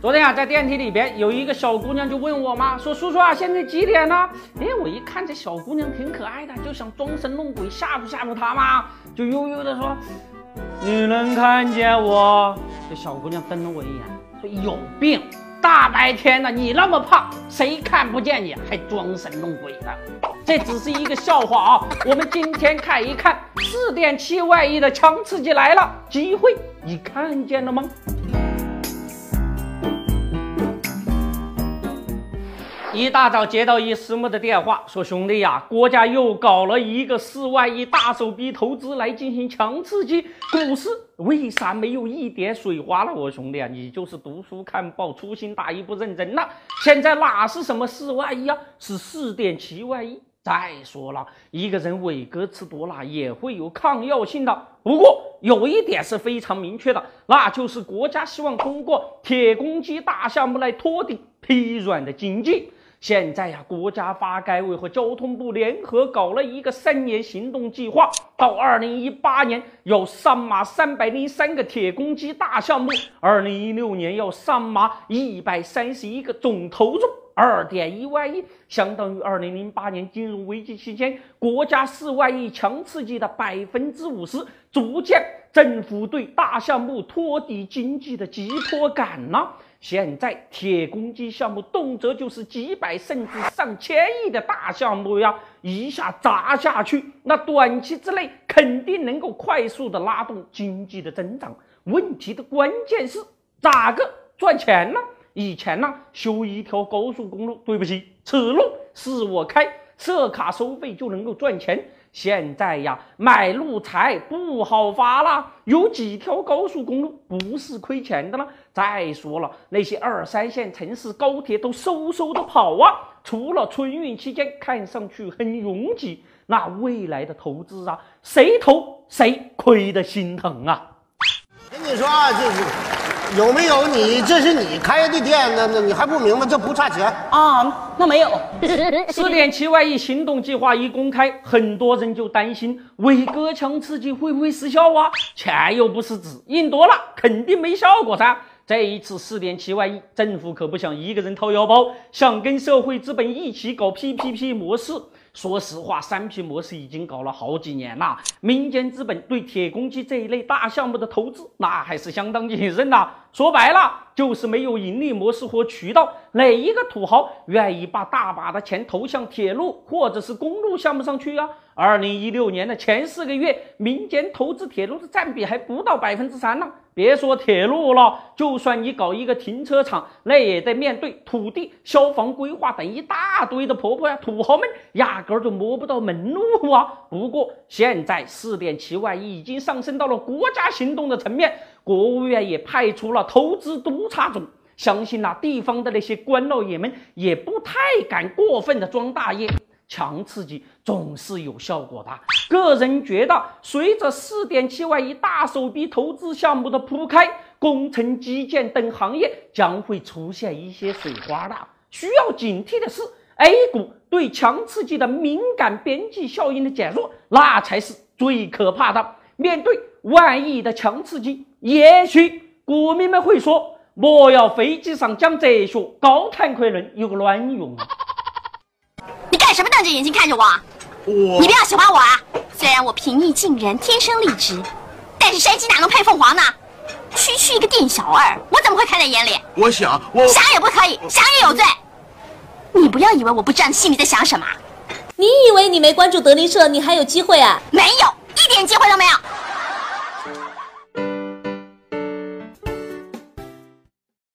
昨天啊，在电梯里边有一个小姑娘就问我妈说：“叔叔啊，现在几点了？”哎，我一看这小姑娘挺可爱的，就想装神弄鬼吓唬吓唬她嘛，就悠悠的说：“你能看见我？”这小姑娘瞪了我一眼，说：“有病！大白天的你那么胖，谁看不见你？还装神弄鬼的？这只是一个笑话啊！我们今天看一看四点七万亿的强刺激来了，机会你看见了吗？”一大早接到一师母的电话，说兄弟呀，国家又搞了一个四万亿大手笔投资来进行强刺激，股市为啥没有一点水花了？我兄弟啊，你就是读书看报粗心大意不认真呐！现在哪是什么四万亿啊，是四点七万亿。再说了，一个人伟哥吃多了也会有抗药性的。不过有一点是非常明确的，那就是国家希望通过铁公鸡大项目来托底疲软的经济。现在呀，国家发改委和交通部联合搞了一个三年行动计划，到二零一八年要上马三百零三个铁公鸡大项目，二零一六年要上马一百三十一个，总投入二点一万亿，相当于二零零八年金融危机期间国家四万亿强刺激的百分之五十，逐渐政府对大项目托底经济的急迫感呢。现在铁公鸡项目动辄就是几百甚至上千亿的大项目呀，一下砸下去，那短期之内肯定能够快速的拉动经济的增长。问题的关键是咋个赚钱呢？以前呢，修一条高速公路，对不起，此路是我开，设卡收费就能够赚钱。现在呀，买路财不好发了，有几条高速公路不是亏钱的了。再说了，那些二三线城市高铁都嗖嗖的跑啊，除了春运期间看上去很拥挤，那未来的投资啊，谁投谁亏的心疼啊！跟你说啊，这是。有没有你？这是你开的店，那那你还不明白？这不差钱啊？那没有。四点七万亿行动计划一公开，很多人就担心伟哥强刺激会不会失效啊？钱又不是纸，印多了肯定没效果噻。这一次四点七万亿，政府可不想一个人掏腰包，想跟社会资本一起搞 PPP 模式。说实话，三 P 模式已经搞了好几年了，民间资本对铁公鸡这一类大项目的投资，那还是相当谨慎的。说白了，就是没有盈利模式和渠道，哪一个土豪愿意把大把的钱投向铁路或者是公路项目上去啊？二零一六年的前四个月，民间投资铁路的占比还不到百分之三呢。别说铁路了，就算你搞一个停车场，那也得面对土地、消防规划等一大堆的婆婆呀。土豪们压根儿就摸不到门路啊。不过现在四点七万亿已经上升到了国家行动的层面，国务院也派出了投资督察组，相信呐，地方的那些官老爷们也不太敢过分的装大爷。强刺激总是有效果的。个人觉得，随着四点七万亿大手笔投资项目的铺开，工程基建等行业将会出现一些水花的。需要警惕的是，A 股对强刺激的敏感边际效应的减弱，那才是最可怕的。面对万亿的强刺激，也许股民们会说：“莫要飞机上讲哲学，高谈阔论有个卵用！”什么瞪着眼睛看着我？我你不要喜欢我啊！虽然我平易近人，天生丽质，但是山鸡哪能配凤凰呢？区区一个店小二，我怎么会看在眼里？我想，我想也不可以，想也有罪。你不要以为我不知道你心里在想什么。你以为你没关注德林社，你还有机会啊？没有，一点机会都没有。